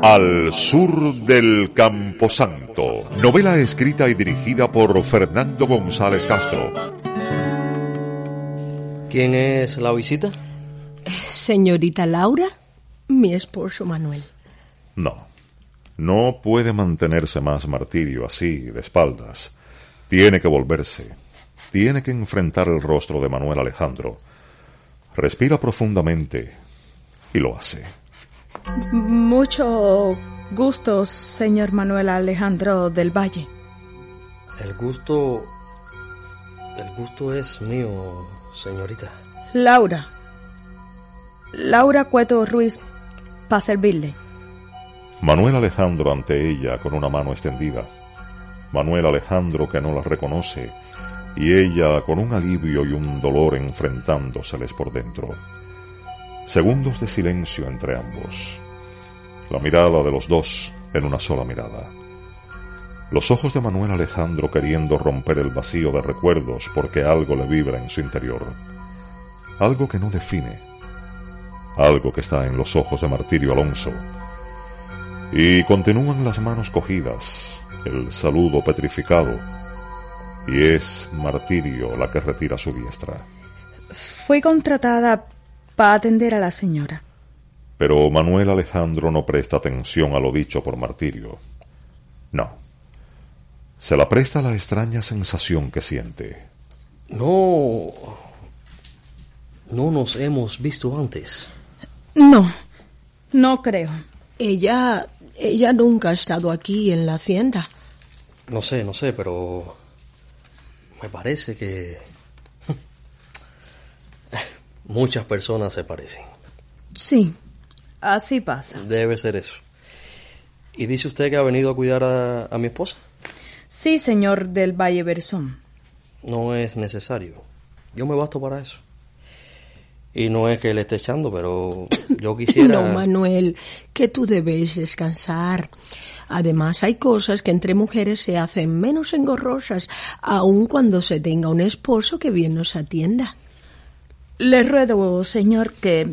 Al sur del Camposanto, novela escrita y dirigida por Fernando González Castro. ¿Quién es la visita? Señorita Laura, mi esposo Manuel. No, no puede mantenerse más martirio así, de espaldas. Tiene que volverse. Tiene que enfrentar el rostro de Manuel Alejandro. Respira profundamente y lo hace. Mucho gusto, señor Manuel Alejandro del Valle. El gusto... El gusto es mío, señorita. Laura. Laura Cueto Ruiz, para servirle. Manuel Alejandro ante ella con una mano extendida. Manuel Alejandro que no la reconoce y ella con un alivio y un dolor enfrentándoseles por dentro. Segundos de silencio entre ambos. La mirada de los dos en una sola mirada. Los ojos de Manuel Alejandro queriendo romper el vacío de recuerdos porque algo le vibra en su interior. Algo que no define. Algo que está en los ojos de Martirio Alonso. Y continúan las manos cogidas, el saludo petrificado, y es Martirio la que retira su diestra. Fui contratada para atender a la señora. Pero Manuel Alejandro no presta atención a lo dicho por Martirio. No. Se la presta la extraña sensación que siente. No... No nos hemos visto antes. No, no creo. Ella, ella nunca ha estado aquí en la hacienda. No sé, no sé, pero me parece que muchas personas se parecen. Sí, así pasa. Debe ser eso. ¿Y dice usted que ha venido a cuidar a, a mi esposa? Sí, señor del Valle Bersón. No es necesario. Yo me basto para eso. Y no es que le esté echando, pero yo quisiera... No, Manuel, que tú debes descansar. Además, hay cosas que entre mujeres se hacen menos engorrosas, aun cuando se tenga un esposo que bien nos atienda. Le ruego, señor, que,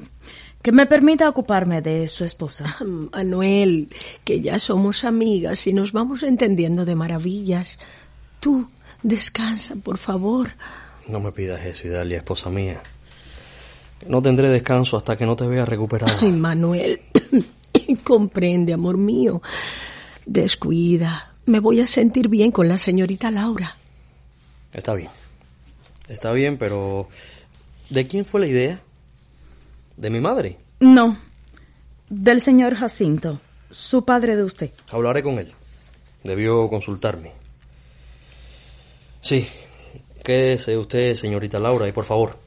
que me permita ocuparme de su esposa. Manuel, que ya somos amigas y nos vamos entendiendo de maravillas. Tú, descansa, por favor. No me pidas eso, Idalia, esposa mía. No tendré descanso hasta que no te vea recuperada. Ay, Manuel, comprende, amor mío. Descuida. Me voy a sentir bien con la señorita Laura. Está bien. Está bien, pero ¿de quién fue la idea? ¿De mi madre? No, del señor Jacinto, su padre de usted. Hablaré con él. Debió consultarme. Sí, quédese usted, señorita Laura, y por favor,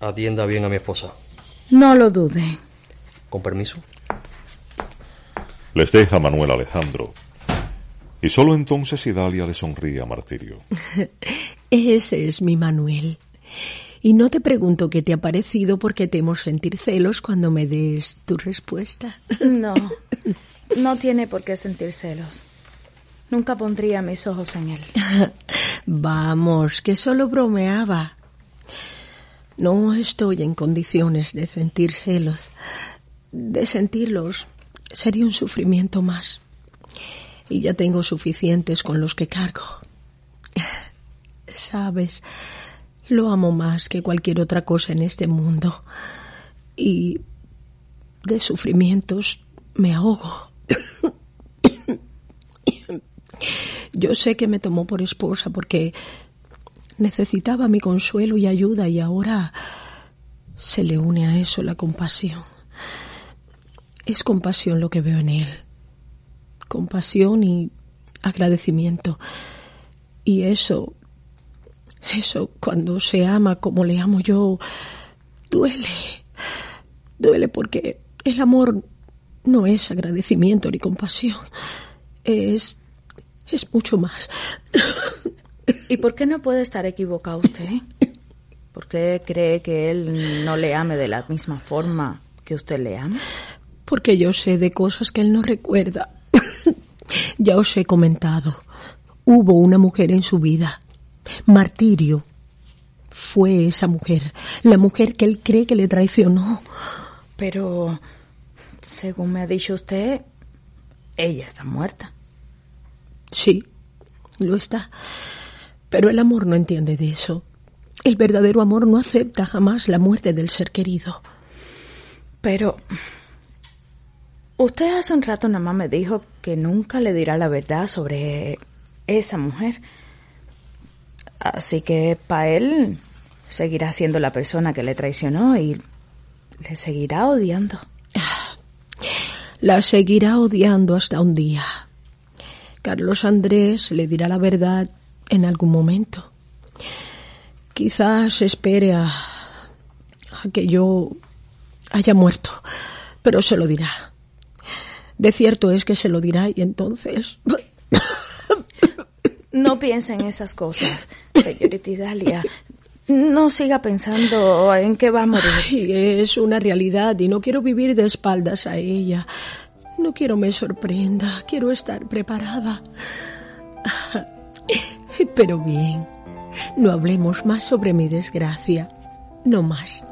atienda bien a mi esposa. No lo dude. Con permiso. Les deja Manuel Alejandro. Y solo entonces Idalia le sonríe a Martirio. Ese es mi Manuel. Y no te pregunto qué te ha parecido porque temo sentir celos cuando me des tu respuesta. No, no tiene por qué sentir celos. Nunca pondría mis ojos en él. Vamos, que solo bromeaba. No estoy en condiciones de sentir celos. De sentirlos sería un sufrimiento más. Y ya tengo suficientes con los que cargo. Sabes, lo amo más que cualquier otra cosa en este mundo. Y de sufrimientos me ahogo. Yo sé que me tomó por esposa porque necesitaba mi consuelo y ayuda y ahora se le une a eso la compasión. Es compasión lo que veo en él. Compasión y agradecimiento. Y eso, eso cuando se ama como le amo yo, duele. Duele porque el amor no es agradecimiento ni compasión. Es, es mucho más. ¿Y por qué no puede estar equivocado usted? ¿Por qué cree que él no le ame de la misma forma que usted le ama? Porque yo sé de cosas que él no recuerda. ya os he comentado. Hubo una mujer en su vida. Martirio. Fue esa mujer. La mujer que él cree que le traicionó. Pero Según me ha dicho usted, ella está muerta. Sí, lo está. Pero el amor no entiende de eso. El verdadero amor no acepta jamás la muerte del ser querido. Pero usted hace un rato nada más me dijo que nunca le dirá la verdad sobre esa mujer. Así que para él seguirá siendo la persona que le traicionó y le seguirá odiando. La seguirá odiando hasta un día. Carlos Andrés le dirá la verdad en algún momento. Quizás espere a, a que yo haya muerto, pero se lo dirá. De cierto es que se lo dirá y entonces... No piense en esas cosas, señorita Idalia. No siga pensando en que va a morir. Ay, es una realidad y no quiero vivir de espaldas a ella. No quiero me sorprenda, quiero estar preparada. Pero bien, no hablemos más sobre mi desgracia. No más.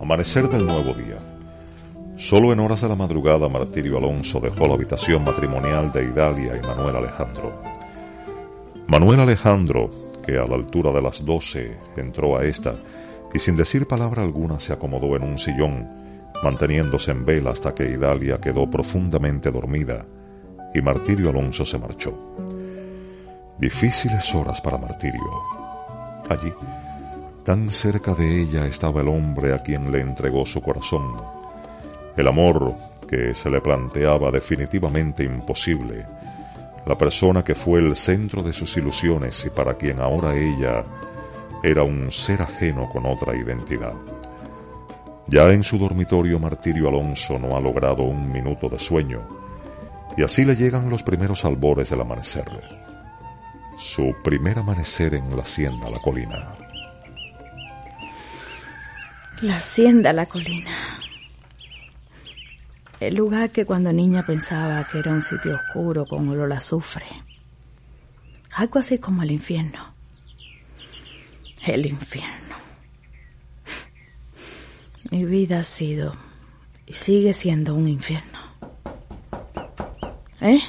Amanecer del nuevo día. Solo en horas de la madrugada Martirio Alonso dejó la habitación matrimonial de Idalia y Manuel Alejandro. Manuel Alejandro, que a la altura de las doce entró a esta y sin decir palabra alguna se acomodó en un sillón, manteniéndose en vela hasta que Idalia quedó profundamente dormida y Martirio Alonso se marchó. Difíciles horas para Martirio. Allí, tan cerca de ella estaba el hombre a quien le entregó su corazón, el amor que se le planteaba definitivamente imposible, la persona que fue el centro de sus ilusiones y para quien ahora ella era un ser ajeno con otra identidad. Ya en su dormitorio Martirio Alonso no ha logrado un minuto de sueño, y así le llegan los primeros albores del amanecer. Su primer amanecer en la hacienda La Colina. La hacienda La Colina. El lugar que cuando niña pensaba que era un sitio oscuro con olor a azufre. Algo así como el infierno. El infierno. Mi vida ha sido y sigue siendo un infierno. ¿Eh?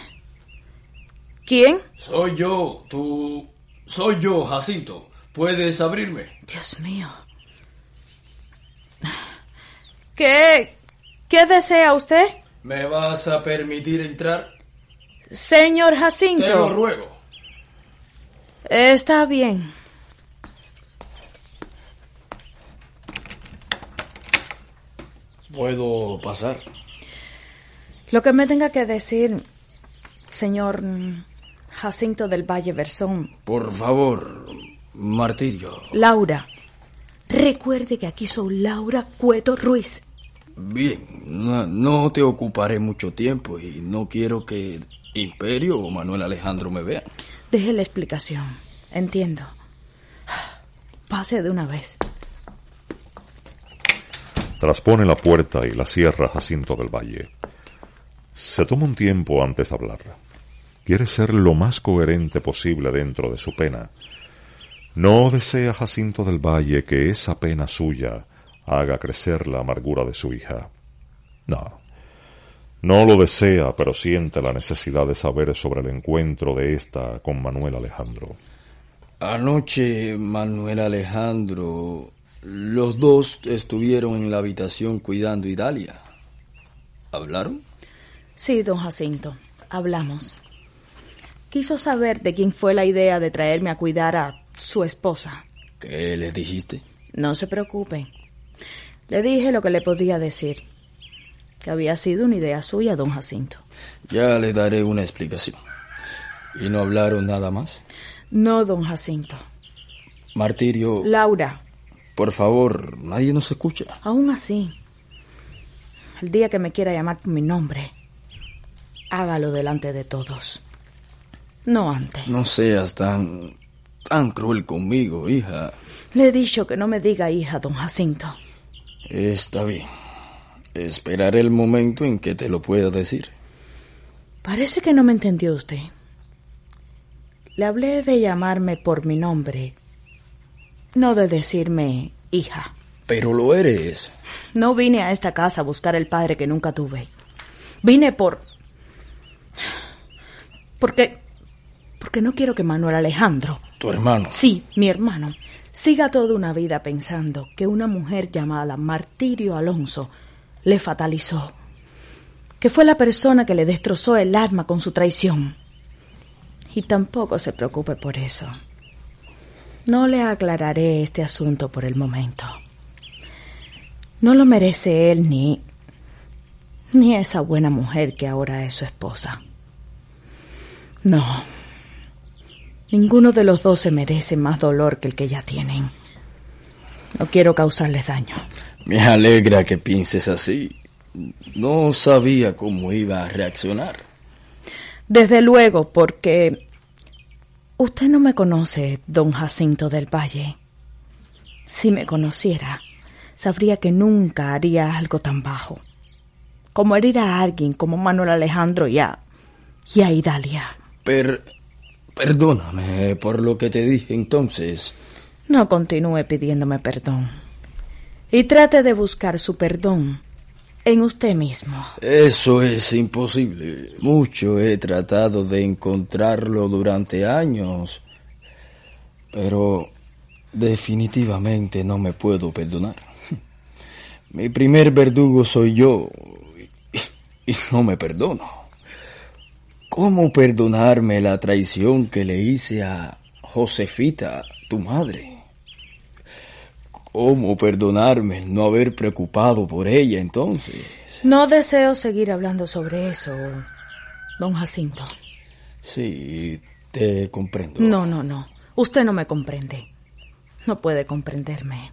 ¿Quién? Soy yo, tú... Soy yo, Jacinto. ¿Puedes abrirme? Dios mío. ¿Qué? ¿Qué desea usted? ¿Me vas a permitir entrar? Señor Jacinto. Te lo ruego. Está bien. ¿Puedo pasar? Lo que me tenga que decir, señor Jacinto del Valle Versón. Por favor, Martirio. Laura. Recuerde que aquí soy Laura Cueto Ruiz. Bien, no, no te ocuparé mucho tiempo y no quiero que Imperio o Manuel Alejandro me vean. Deje la explicación. Entiendo. Pase de una vez. Traspone la puerta y la cierra Jacinto del Valle. Se toma un tiempo antes de hablar. Quiere ser lo más coherente posible dentro de su pena. No desea Jacinto del Valle que esa pena suya haga crecer la amargura de su hija. No. No lo desea, pero siente la necesidad de saber sobre el encuentro de ésta con Manuel Alejandro. Anoche, Manuel Alejandro, los dos estuvieron en la habitación cuidando a Idalia. ¿Hablaron? Sí, don Jacinto, hablamos. Quiso saber de quién fue la idea de traerme a cuidar a su esposa. ¿Qué le dijiste? No se preocupe. Le dije lo que le podía decir, que había sido una idea suya, don Jacinto. Ya le daré una explicación. ¿Y no hablaron nada más? No, don Jacinto. Martirio, Laura, por favor, nadie nos escucha. aún así, el día que me quiera llamar por mi nombre, hágalo delante de todos. No antes. No seas tan... tan cruel conmigo, hija. Le he dicho que no me diga hija, don Jacinto. Está bien. Esperaré el momento en que te lo pueda decir. Parece que no me entendió usted. Le hablé de llamarme por mi nombre no de decirme hija. Pero lo eres. No vine a esta casa a buscar el padre que nunca tuve. Vine por... Porque... Porque no quiero que Manuel Alejandro... Tu hermano. Sí, mi hermano. Siga toda una vida pensando que una mujer llamada Martirio Alonso le fatalizó. Que fue la persona que le destrozó el alma con su traición. Y tampoco se preocupe por eso. No le aclararé este asunto por el momento. No lo merece él ni ni esa buena mujer que ahora es su esposa. No. Ninguno de los dos se merece más dolor que el que ya tienen. No quiero causarles daño. Me alegra que pienses así. No sabía cómo iba a reaccionar. Desde luego, porque usted no me conoce, don Jacinto del Valle. Si me conociera, sabría que nunca haría algo tan bajo como herir a alguien como Manuel Alejandro y a, y a Idalia. Per, perdóname por lo que te dije entonces. No continúe pidiéndome perdón. Y trate de buscar su perdón en usted mismo. Eso es imposible. Mucho he tratado de encontrarlo durante años. Pero definitivamente no me puedo perdonar. Mi primer verdugo soy yo y no me perdono. ¿Cómo perdonarme la traición que le hice a Josefita, tu madre? ¿Cómo perdonarme no haber preocupado por ella entonces? No deseo seguir hablando sobre eso, don Jacinto. Sí, te comprendo. No, no, no. Usted no me comprende. No puede comprenderme.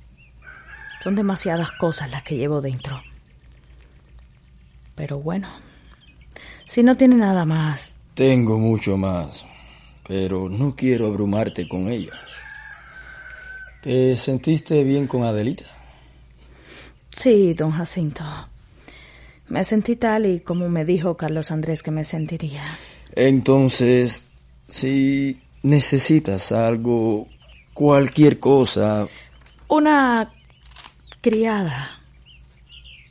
Son demasiadas cosas las que llevo dentro. Pero bueno, si no tiene nada más. Tengo mucho más, pero no quiero abrumarte con ellas. ¿Te sentiste bien con Adelita? Sí, don Jacinto. Me sentí tal y como me dijo Carlos Andrés que me sentiría. Entonces, si necesitas algo, cualquier cosa... Una criada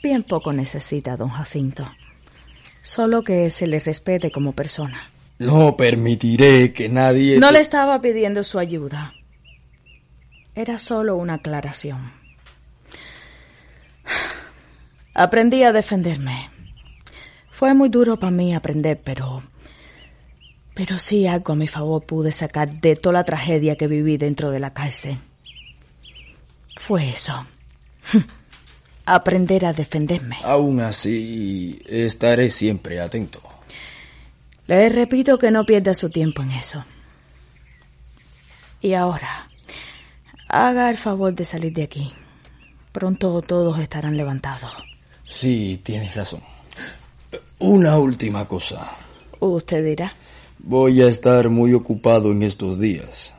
Bien poco necesita, don Jacinto. Solo que se le respete como persona. No permitiré que nadie... No le estaba pidiendo su ayuda. Era solo una aclaración. Aprendí a defenderme. Fue muy duro para mí aprender, pero... Pero sí algo a mi favor pude sacar de toda la tragedia que viví dentro de la cárcel. Fue eso. Aprender a defenderme. Aún así, estaré siempre atento. Le repito que no pierda su tiempo en eso. Y ahora, haga el favor de salir de aquí. Pronto todos estarán levantados. Sí, tienes razón. Una última cosa. Usted dirá. Voy a estar muy ocupado en estos días.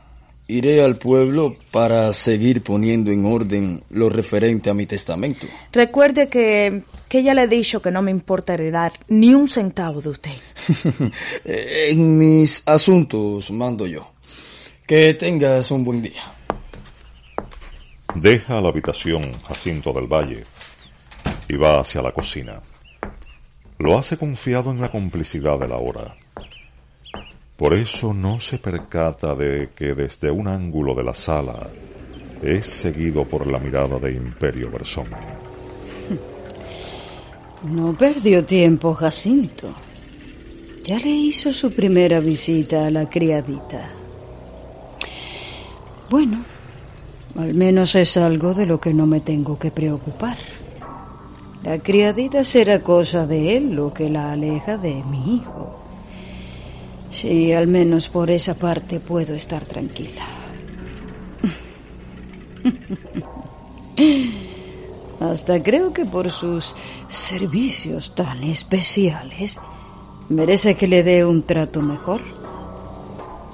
Iré al pueblo para seguir poniendo en orden lo referente a mi testamento. Recuerde que, que ya le he dicho que no me importa heredar ni un centavo de usted. en mis asuntos mando yo. Que tengas un buen día. Deja la habitación Jacinto del Valle y va hacia la cocina. Lo hace confiado en la complicidad de la hora. Por eso no se percata de que desde un ángulo de la sala es seguido por la mirada de Imperio Bersón. No perdió tiempo Jacinto. Ya le hizo su primera visita a la criadita. Bueno, al menos es algo de lo que no me tengo que preocupar. La criadita será cosa de él lo que la aleja de mi hijo. Sí, al menos por esa parte puedo estar tranquila. Hasta creo que por sus servicios tan especiales merece que le dé un trato mejor.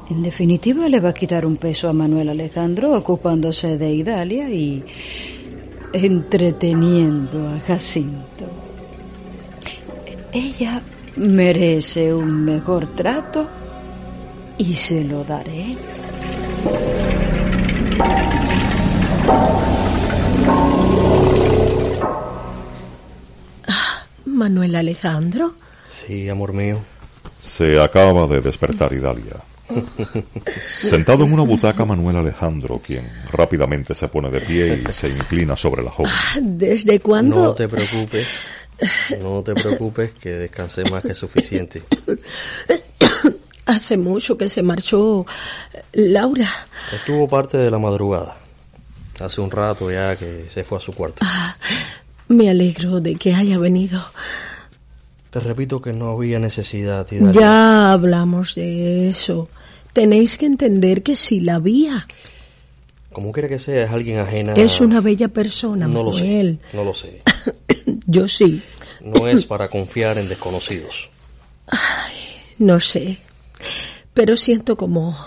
En definitiva, le va a quitar un peso a Manuel Alejandro ocupándose de Idalia y entreteniendo a Jacinto. Ella merece un mejor trato y se lo daré. Ah, Manuel Alejandro. Sí, amor mío. Se acaba de despertar Idalia. Sentado en una butaca, Manuel Alejandro, quien rápidamente se pone de pie y se inclina sobre la joven. Ah, ¿Desde cuándo? No te preocupes. No te preocupes, que descansé más que suficiente. Hace mucho que se marchó Laura. Estuvo parte de la madrugada. Hace un rato ya que se fue a su cuarto. Ah, me alegro de que haya venido. Te repito que no había necesidad. Ya hablamos de eso. Tenéis que entender que sí la había. Como quiera que sea, es alguien ajena. Es una bella persona, no Manuel. Lo sé, no lo sé. Yo sí. No es para confiar en desconocidos. Ay, no sé. Pero siento como.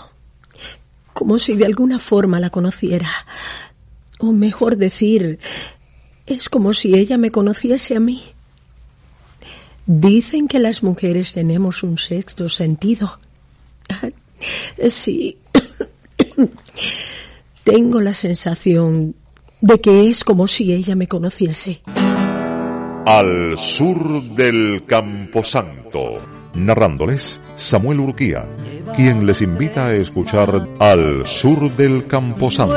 como si de alguna forma la conociera. O mejor decir, es como si ella me conociese a mí. Dicen que las mujeres tenemos un sexto sentido. Sí. Tengo la sensación de que es como si ella me conociese. Al sur del Camposanto. Narrándoles Samuel Urquía, quien les invita a escuchar Al sur del Camposanto.